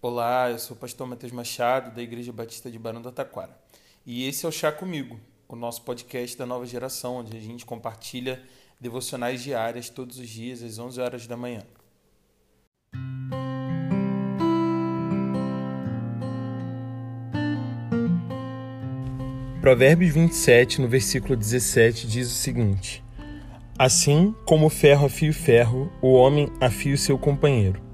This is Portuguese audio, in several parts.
Olá, eu sou o pastor Matheus Machado, da Igreja Batista de Barão do Taquara. E esse é o Chá Comigo, o nosso podcast da nova geração, onde a gente compartilha devocionais diárias todos os dias, às 11 horas da manhã. Provérbios 27, no versículo 17, diz o seguinte: Assim como o ferro afia o ferro, o homem afia o seu companheiro.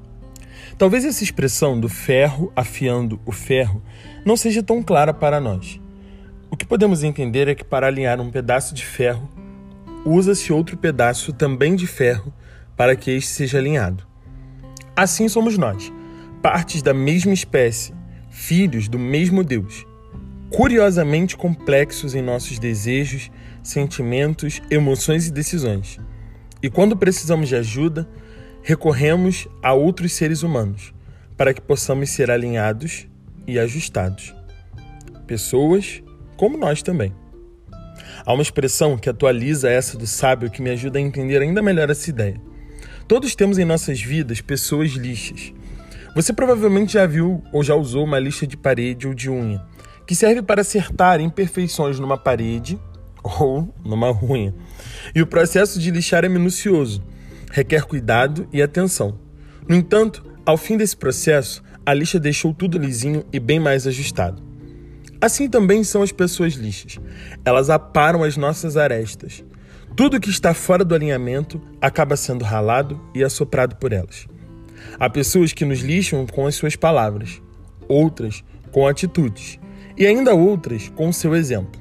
Talvez essa expressão do ferro afiando o ferro não seja tão clara para nós. O que podemos entender é que para alinhar um pedaço de ferro, usa-se outro pedaço também de ferro para que este seja alinhado. Assim somos nós, partes da mesma espécie, filhos do mesmo Deus, curiosamente complexos em nossos desejos, sentimentos, emoções e decisões. E quando precisamos de ajuda, recorremos a outros seres humanos para que possamos ser alinhados e ajustados. Pessoas como nós também. Há uma expressão que atualiza essa do sábio que me ajuda a entender ainda melhor essa ideia. Todos temos em nossas vidas pessoas lixas. Você provavelmente já viu ou já usou uma lixa de parede ou de unha, que serve para acertar imperfeições numa parede ou numa unha. E o processo de lixar é minucioso, requer cuidado e atenção. No entanto, ao fim desse processo, a lixa deixou tudo lisinho e bem mais ajustado. Assim também são as pessoas lixas. Elas aparam as nossas arestas. Tudo que está fora do alinhamento acaba sendo ralado e assoprado por elas. Há pessoas que nos lixam com as suas palavras, outras com atitudes, e ainda outras com o seu exemplo.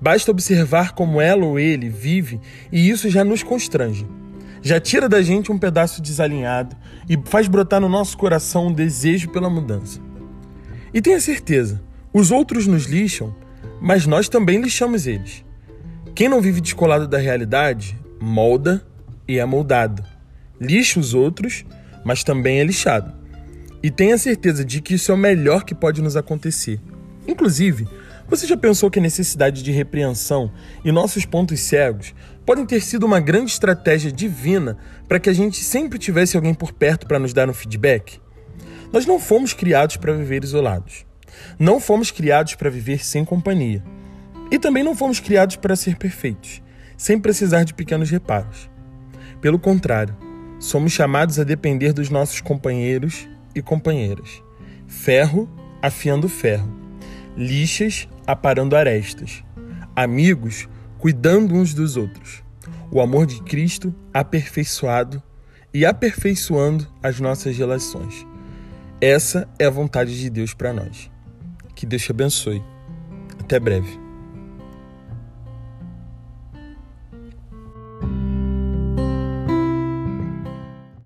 Basta observar como ela ou ele vive e isso já nos constrange já tira da gente um pedaço desalinhado e faz brotar no nosso coração um desejo pela mudança. E tenha certeza, os outros nos lixam, mas nós também lixamos eles. Quem não vive descolado da realidade, molda e é moldado. Lixa os outros, mas também é lixado. E tenha certeza de que isso é o melhor que pode nos acontecer. Inclusive, você já pensou que a necessidade de repreensão e nossos pontos cegos podem ter sido uma grande estratégia divina para que a gente sempre tivesse alguém por perto para nos dar um feedback? Nós não fomos criados para viver isolados. Não fomos criados para viver sem companhia. E também não fomos criados para ser perfeitos, sem precisar de pequenos reparos. Pelo contrário, somos chamados a depender dos nossos companheiros e companheiras. Ferro afiando ferro lixas aparando arestas, amigos cuidando uns dos outros, o amor de Cristo aperfeiçoado e aperfeiçoando as nossas relações. Essa é a vontade de Deus para nós. Que Deus te abençoe. Até breve.